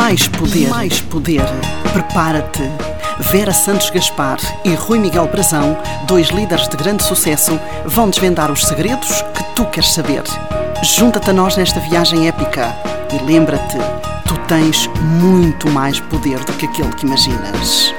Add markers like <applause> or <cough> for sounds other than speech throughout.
Mais poder. Mais poder. Prepara-te. Vera Santos Gaspar e Rui Miguel Brazão, dois líderes de grande sucesso, vão desvendar os segredos que tu queres saber. Junta-te a nós nesta viagem épica e lembra-te, tu tens muito mais poder do que aquele que imaginas.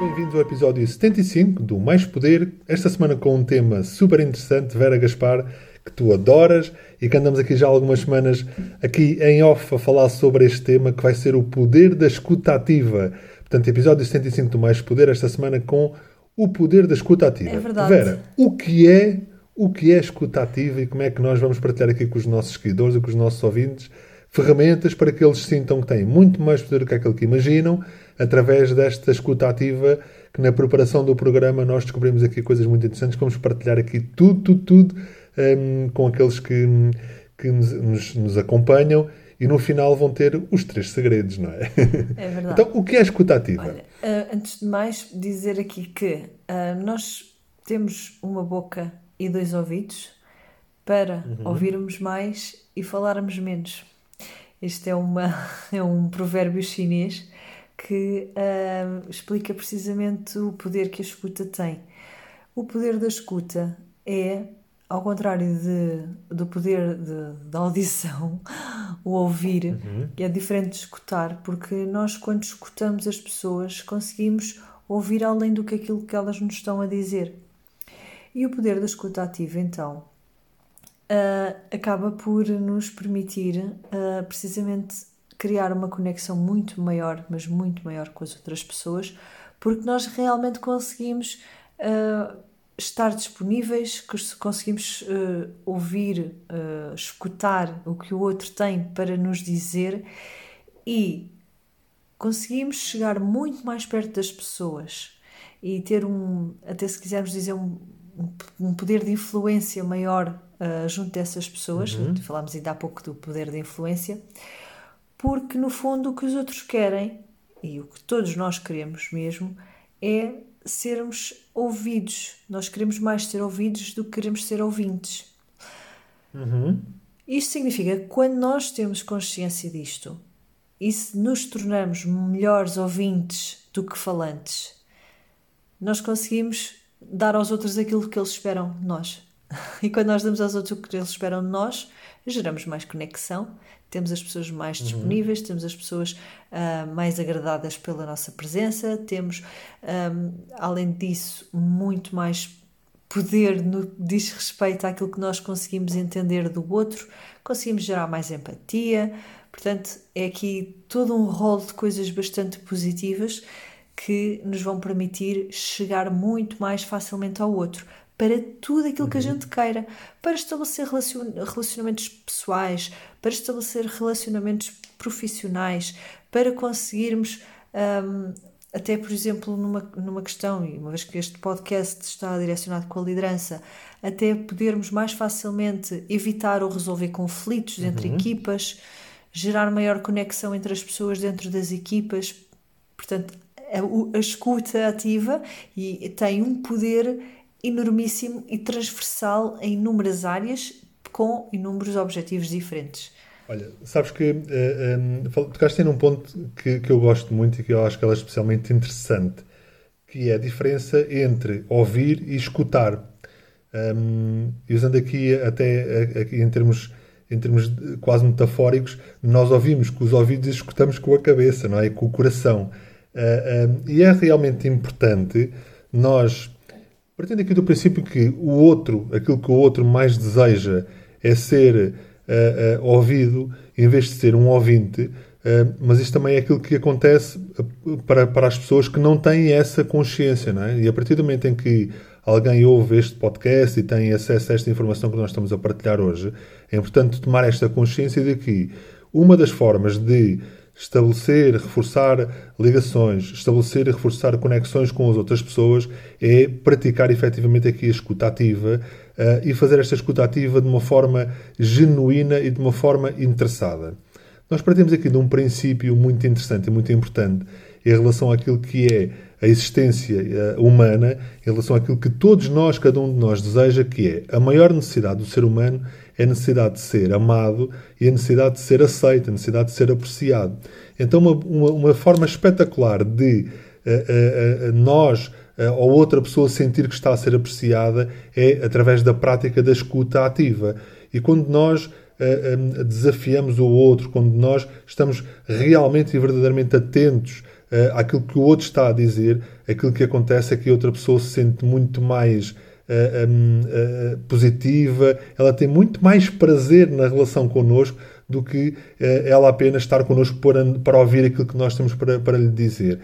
Bem-vindos ao episódio 75 do Mais Poder, esta semana com um tema super interessante, Vera Gaspar, que tu adoras e que andamos aqui já há algumas semanas aqui em off a falar sobre este tema que vai ser o poder da escuta ativa. Portanto, episódio 75 do Mais Poder, esta semana com o poder da escuta ativa. É verdade. Vera, o que é o que é escuta ativa e como é que nós vamos partilhar aqui com os nossos seguidores e com os nossos ouvintes ferramentas para que eles sintam que têm muito mais poder do que aquilo que imaginam através desta escuta ativa que na preparação do programa nós descobrimos aqui coisas muito interessantes. Vamos partilhar aqui tudo, tudo, tudo um, com aqueles que, que nos, nos, nos, acompanham e no final vão ter os três segredos, não é? É verdade. <laughs> Então, o que é a escuta ativa? Olha, uh, antes de mais, dizer aqui que uh, nós temos uma boca e dois ouvidos para uhum. ouvirmos mais e falarmos menos. Este é, uma, <laughs> é um provérbio chinês que uh, explica precisamente o poder que a escuta tem. O poder da escuta é, ao contrário de, do poder da audição, <laughs> o ouvir, Uhum. é diferente de escutar, porque nós, quando escutamos as pessoas, conseguimos ouvir além do que aquilo que elas nos estão a dizer. E o poder da escuta ativa, então, uh, acaba por nos permitir uh, precisamente criar uma conexão muito maior, mas muito maior com as outras pessoas, porque nós realmente conseguimos uh, estar disponíveis, conseguimos uh, ouvir, uh, escutar o que o outro tem para nos dizer e conseguimos chegar muito mais perto das pessoas e ter um, até se quisermos dizer, um, um poder de influência maior junto dessas pessoas. Uhum. Falámos ainda há pouco do poder de influência porque no fundo o que os outros querem e o que todos nós queremos mesmo é sermos ouvidos. Nós queremos mais ser ouvidos do que queremos ser ouvintes. Uhum. Isto significa que quando nós temos consciência disto e se nos tornamos melhores ouvintes do que falantes, nós conseguimos dar aos outros aquilo que eles esperam de nós. <laughs> E quando nós damos aos outros o que eles esperam de nós, geramos mais conexão, temos as pessoas mais disponíveis, uhum. temos as pessoas uh, mais agradadas pela nossa presença, temos, um, além disso, muito mais poder no diz respeito àquilo que nós conseguimos entender do outro, conseguimos gerar mais empatia. Portanto, é aqui todo um rol de coisas bastante positivas que nos vão permitir chegar muito mais facilmente ao outro para tudo aquilo que a gente queira, para estabelecer relacionamentos pessoais, para estabelecer relacionamentos profissionais, para conseguirmos, um, até por exemplo, numa, numa questão, e uma vez que este podcast está direcionado com a liderança, até podermos mais facilmente evitar ou resolver conflitos uhum. entre equipas, gerar maior conexão entre as pessoas dentro das equipas. Portanto, a, a escuta ativa e tem um poder enormíssimo e transversal em inúmeras áreas com inúmeros objetivos diferentes. Olha, sabes que uh, um, tocaste num ponto que, que eu gosto muito e que eu acho que ela é especialmente interessante, que é a diferença entre ouvir e escutar. Um, e usando aqui até aqui em termos em termos quase metafóricos, nós ouvimos com os ouvidos e escutamos com a cabeça, não é? Com o coração. Uh, um, e é realmente importante nós Partindo aqui do princípio que o outro, aquilo que o outro mais deseja é ser uh, uh, ouvido em vez de ser um ouvinte, uh, mas isto também é aquilo que acontece para, para as pessoas que não têm essa consciência, não é? E a partir do momento em que alguém ouve este podcast e tem acesso a esta informação que nós estamos a partilhar hoje, é importante tomar esta consciência de que uma das formas de estabelecer, reforçar ligações, estabelecer e reforçar conexões com as outras pessoas é praticar efetivamente aqui a escuta ativa uh, e fazer esta escuta ativa de uma forma genuína e de uma forma interessada. Nós partimos aqui de um princípio muito interessante e muito importante em relação àquilo que é a existência uh, humana, em relação àquilo que todos nós, cada um de nós, deseja, que é a maior necessidade do ser humano é a necessidade de ser amado e a necessidade de ser aceito, a necessidade de ser apreciado. Então, uma, uma, uma forma espetacular de uh, uh, nós ou outra pessoa sentir que está a ser apreciada é através da prática da escuta ativa. E quando nós desafiamos o outro, quando nós estamos realmente e verdadeiramente atentos uh, àquilo que o outro está a dizer, aquilo que acontece é que a outra pessoa se sente muito mais uh, um, uh, positiva, ela tem muito mais prazer na relação connosco do que ela apenas estar connosco para, para ouvir aquilo que nós temos para, para lhe dizer.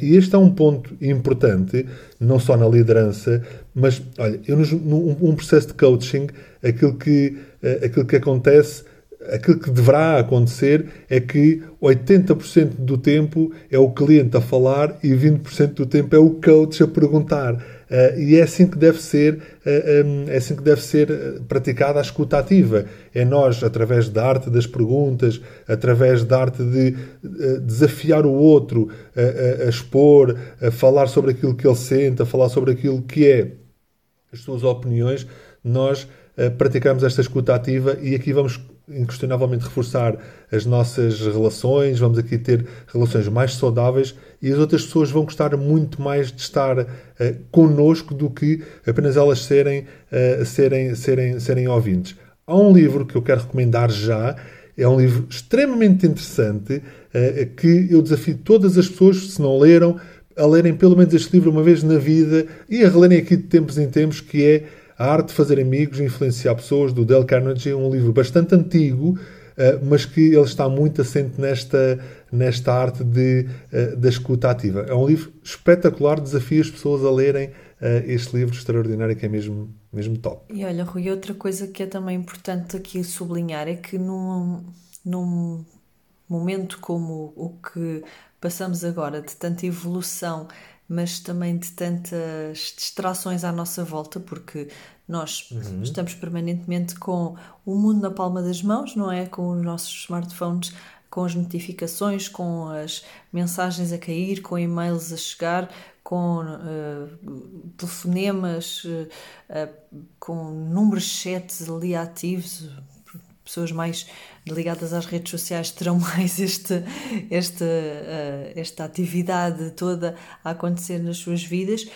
e este é um ponto importante, não só na liderança, mas, olha, eu, num, num processo de coaching, aquilo que, aquilo que acontece aquilo que deverá acontecer é que 80% do tempo é o cliente a falar e 20% do tempo é o coach a perguntar. Uh, e é assim que deve ser, uh, eh, um, é assim que deve ser eh, praticada a escuta ativa. É nós, através da arte das perguntas, através da arte de uh, desafiar o outro, a expor, a falar sobre aquilo que ele sente, a falar sobre aquilo que é as suas opiniões, nós praticamos esta escuta ativa e aqui vamos inquestionavelmente reforçar as nossas relações, vamos aqui ter relações mais saudáveis e as outras pessoas vão gostar muito mais de estar uh, connosco do que apenas elas serem, uh, serem, serem, serem ouvintes. Há um livro que eu quero recomendar já, é um livro extremamente interessante uh, que eu desafio todas as pessoas, se não leram, a lerem pelo menos este livro uma vez na vida e a relerem aqui de tempos em tempos, que é a Arte de Fazer Amigos e Influenciar Pessoas, do Dale Carnegie, um livro bastante antigo, eh, mas que ele está muito assente nesta, nesta arte de, eh, da escuta ativa. É um livro espetacular, desafia as pessoas a lerem eh, este livro extraordinário que é mesmo, mesmo top. E olha, Rui, outra coisa que é também importante aqui sublinhar é que num, num momento como o que passamos agora, de tanta evolução mas também de tantas distrações à nossa volta, porque nós uhum. estamos permanentemente com o mundo na palma das mãos, não é? Com os nossos smartphones, com as notificações, com as mensagens a cair, com e-mails a chegar, com uh, telefonemas, uh, uh, com números de chats ali ativos, pessoas mais ligadas às redes sociais terão <laughs> mais este, este, uh, esta atividade toda a acontecer nas suas vidas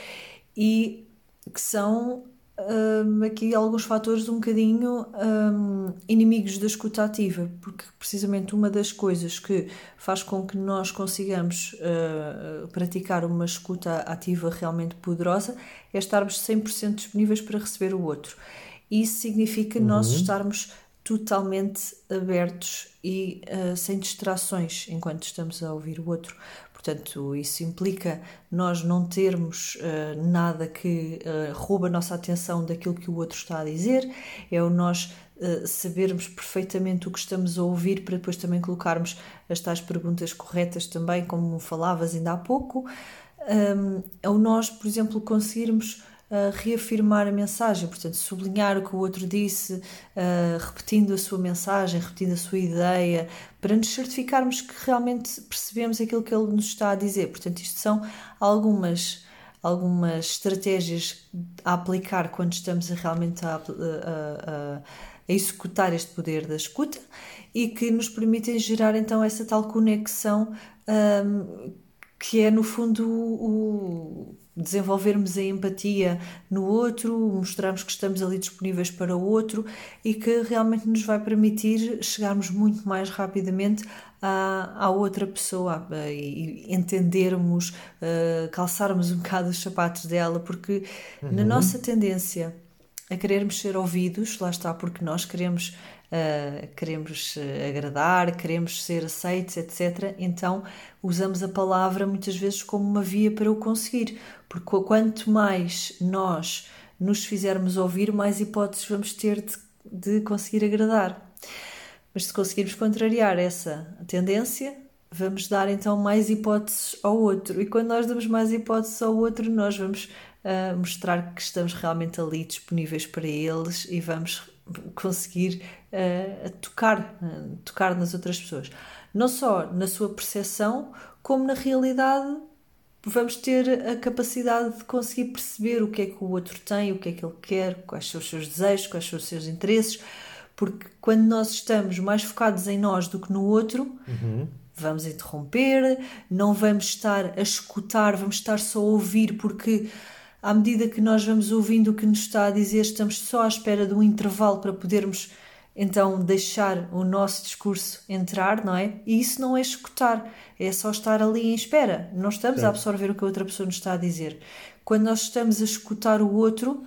e que são um, aqui alguns fatores um bocadinho um, inimigos da escuta ativa, porque precisamente uma das coisas que faz com que nós consigamos uh, praticar uma escuta ativa realmente poderosa é estarmos 100% disponíveis para receber o outro. Isso significa uhum. nós estarmos totalmente abertos e uh, sem distrações enquanto estamos a ouvir o outro. Portanto, isso implica nós não termos uh, nada que uh, rouba a nossa atenção daquilo que o outro está a dizer, é o nós sabermos perfeitamente o que estamos a ouvir para depois também colocarmos as tais perguntas corretas também, como falavas ainda há pouco. Um, é o nós, por exemplo, conseguirmos reafirmar a mensagem, portanto, sublinhar o que o outro disse, uh, repetindo a sua mensagem, repetindo a sua ideia, para nos certificarmos que realmente percebemos aquilo que ele nos está a dizer. Portanto, isto são algumas algumas estratégias a aplicar quando estamos realmente a, a, a, a, executar este poder da escuta e que nos permitem gerar então essa tal conexão um, que é no fundo o, desenvolvermos a empatia no outro, mostrarmos que estamos ali disponíveis para o outro e que realmente nos vai permitir chegarmos muito mais rapidamente à, à outra pessoa e entendermos, uh, calçarmos um bocado os sapatos dela, porque uhum. na nossa tendência a querermos ser ouvidos, lá está, porque nós queremos uh, queremos eh, agradar, queremos ser aceitos, etc. Então usamos a palavra muitas vezes como uma via para o conseguir, porque quanto mais nós nos fizermos ouvir, mais hipóteses vamos ter de, de conseguir agradar. Mas se conseguirmos contrariar essa tendência, vamos dar então mais hipóteses ao outro. E quando nós damos mais hipóteses ao outro, nós vamos uh, mostrar que estamos realmente ali disponíveis para eles e vamos conseguir uh, tocar, uh, tocar nas outras pessoas. Não só na sua percepção, como na realidade vamos ter a capacidade de conseguir perceber o que é que o outro tem, o que é que ele quer, quais são os seus desejos, quais são os seus interesses, Porque quando nós estamos mais focados em nós do que no outro, Uhum. vamos interromper, não vamos estar a escutar, vamos estar só a ouvir, porque à medida que nós vamos ouvindo o que nos está a dizer, estamos só à espera de um intervalo para podermos então deixar o nosso discurso entrar, não é? E isso não é escutar, é só estar ali em espera. Não estamos a absorver o que a outra pessoa nos está a dizer. Quando nós estamos a escutar o outro,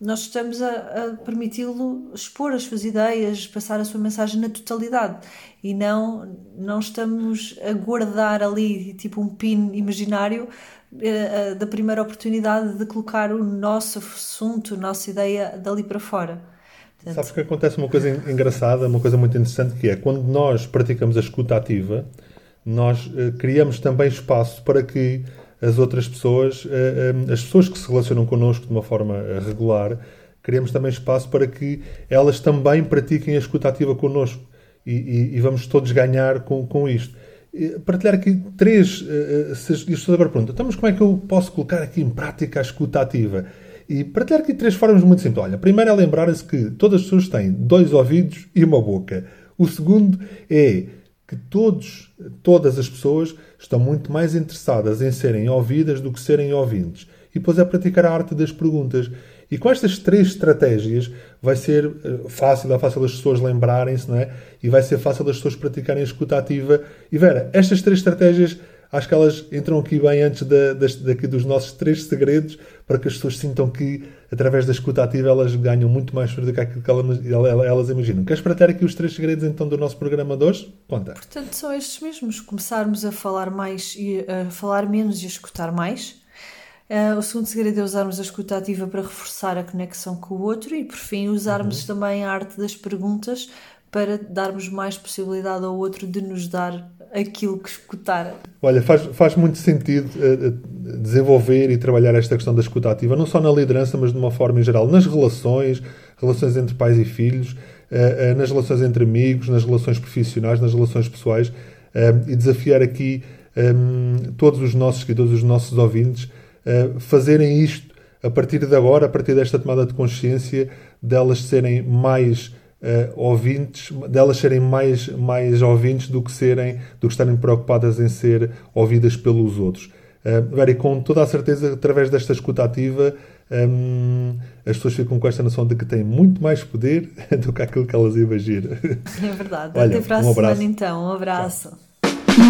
nós estamos a, a permiti-lo expor as suas ideias, passar a sua mensagem na totalidade e não, não estamos a guardar ali tipo um pin imaginário eh, eh, da primeira oportunidade de colocar o nosso assunto, a nossa ideia dali para fora. Portanto, Sabes que acontece uma coisa en- engraçada, uma coisa muito interessante, que é quando nós praticamos a escuta ativa, nós eh, criamos também espaço para que as outras pessoas, eh, eh, as pessoas que se relacionam connosco de uma forma eh, regular, criamos também espaço para que elas também pratiquem a escuta ativa connosco e, e- e vamos todos ganhar com, com isto. Partilhar aqui três. se as pessoas agora perguntam, então, mas como é que eu posso colocar aqui em prática a escuta ativa? E partilhar aqui três formas muito simples. Olha, a primeira é lembrarem-se que todas as pessoas têm dois ouvidos e uma boca. O segundo é que todos, todas as pessoas estão muito mais interessadas em serem ouvidas do que serem ouvintes. E depois é praticar a arte das perguntas. E com estas três estratégias vai ser eh, fácil, é fácil as pessoas lembrarem-se, não é? E vai ser fácil as pessoas praticarem a escuta ativa. E Vera, estas três estratégias acho que elas entram aqui bem antes da, daqui dos nossos três segredos para que as pessoas sintam que através da escuta ativa elas ganham muito mais do que aquilo que elas, elas imaginam. Queres partilhar aqui os três segredos então do nosso programa de hoje? Conta. Portanto, são estes mesmos. Começarmos a falar mais e a falar menos e a escutar mais. Ah, o segundo segredo é usarmos a escuta ativa para reforçar a conexão com o outro e, por fim, usarmos também a arte das perguntas para darmos mais possibilidade ao outro de nos dar aquilo que escutar. Olha, faz, faz muito sentido eh, desenvolver e trabalhar esta questão da escuta ativa, não só na liderança, mas de uma forma em geral, nas relações, relações entre pais e filhos, eh, eh, nas relações entre amigos, nas relações profissionais, nas relações pessoais, e desafiar aqui eh, todos os nossos seguidores, os nossos ouvintes, fazerem isto a partir de agora, a partir desta tomada de consciência, delas serem mais ouvintes, delas serem mais, mais ouvintes do que serem, do que estarem preocupadas em ser ouvidas pelos outros. Uh, Vera, e com toda a certeza, através desta escuta ativa, hum, as pessoas ficam com esta noção de que têm muito mais poder <laughs> do que aquilo que elas imaginam. É verdade. Olha, Até para a um semana, então. Um abraço.